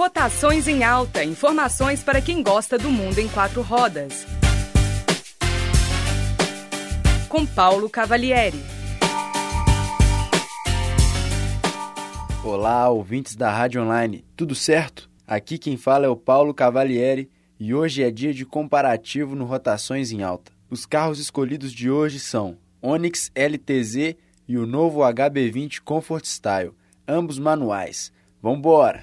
Rotações em Alta. Informações para quem gosta do mundo em quatro rodas. Com Paulo Cavalieri. Olá, ouvintes da Rádio Online. Tudo certo? Aqui quem fala é o Paulo Cavalieri e hoje é dia de comparativo no Rotações em Alta. Os carros escolhidos de hoje são Onix LTZ e o novo HB20 Comfort Style, ambos manuais. Vambora!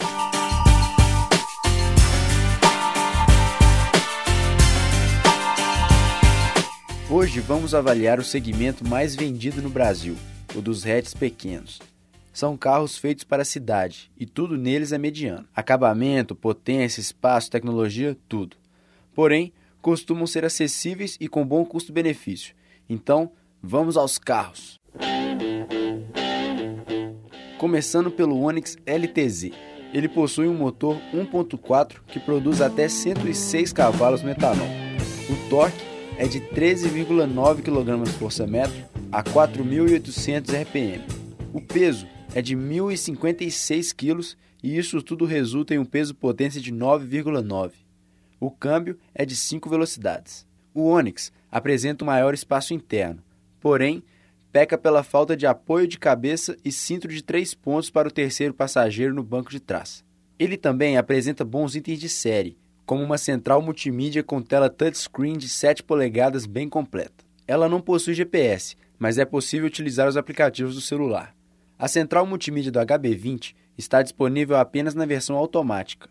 Hoje vamos avaliar o segmento mais vendido no Brasil, o dos hatches pequenos. São carros feitos para a cidade e tudo neles é mediano. Acabamento, potência, espaço, tecnologia, tudo. Porém, costumam ser acessíveis e com bom custo-benefício. Então, vamos aos carros. Começando pelo Onix LTZ. Ele possui um motor 1.4 que produz até 106 cavalos no etanol. O torque é de 13,9 kgfm a 4.800 RPM. O peso é de 1.056 kg e isso tudo resulta em um peso potência de 9,9. O câmbio é de 5 velocidades. O Onix apresenta um maior espaço interno, porém peca pela falta de apoio de cabeça e cinto de três pontos para o terceiro passageiro no banco de trás. Ele também apresenta bons itens de série, como uma central multimídia com tela touchscreen de 7 polegadas bem completa. Ela não possui GPS, mas é possível utilizar os aplicativos do celular. A central multimídia do HB20 está disponível apenas na versão automática.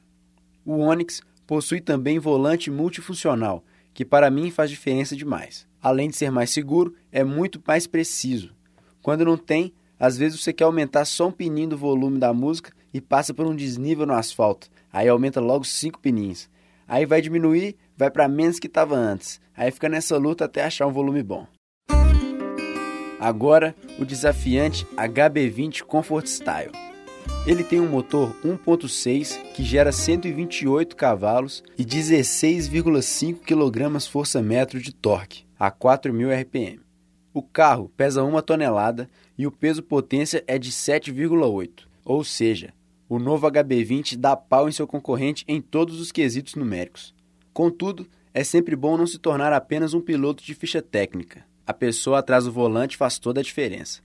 O Onix possui também volante multifuncional, que para mim faz diferença demais. Além de ser mais seguro, é muito mais preciso. Quando não tem, às vezes você quer aumentar só um pininho do volume da música e passa por um desnível no asfalto. Aí aumenta logo 5 pininhos. Aí vai diminuir, vai para menos que estava antes. Aí fica nessa luta até achar um volume bom. Agora, o desafiante HB20 Comfort Style. Ele tem um motor 1.6 que gera 128 cavalos e 16,5 kgfm de torque a 4.000 RPM. O carro pesa 1 tonelada e o peso potência é de 7,8, ou seja, o novo HB20 dá pau em seu concorrente em todos os quesitos numéricos. Contudo, é sempre bom não se tornar apenas um piloto de ficha técnica. A pessoa atrás do volante faz toda a diferença.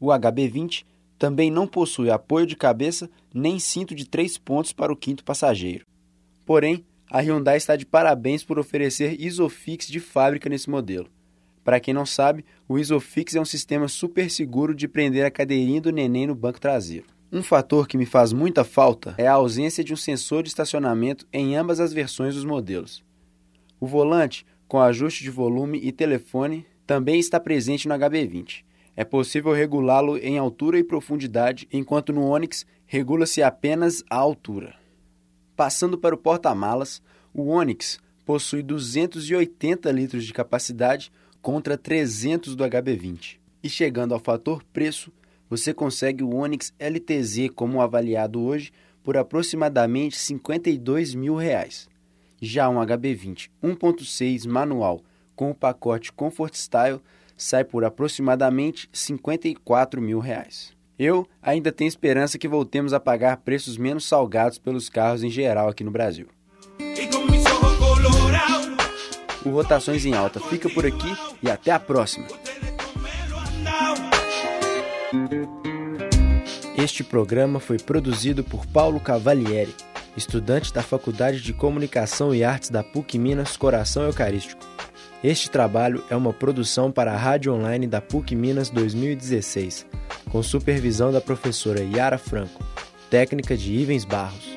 O HB20 também não possui apoio de cabeça nem cinto de três pontos para o quinto passageiro. Porém, a Hyundai está de parabéns por oferecer Isofix de fábrica nesse modelo. Para quem não sabe, o Isofix é um sistema super seguro de prender a cadeirinha do neném no banco traseiro. Um fator que me faz muita falta é a ausência de um sensor de estacionamento em ambas as versões dos modelos. O volante, com ajuste de volume e telefone, também está presente no HB20. É possível regulá-lo em altura e profundidade, enquanto no Onix regula-se apenas a altura. Passando para o porta-malas, o Onix possui 280 litros de capacidade contra 300 do HB20. E chegando ao fator preço, você consegue o Onix LTZ como avaliado hoje por aproximadamente 52 mil reais. Já um HB20 1.6 manual com o pacote Comfort Style sai por aproximadamente 54 mil reais. Eu ainda tenho esperança que voltemos a pagar preços menos salgados pelos carros em geral aqui no Brasil. O Rotações em Alta fica por aqui e até a próxima. Este programa foi produzido por Paulo Cavalieri, estudante da Faculdade de Comunicação e Artes da PUC Minas Coração Eucarístico. Este trabalho é uma produção para a Rádio Online da PUC Minas 2016, com supervisão da professora Yara Franco, técnica de Ivens Barros.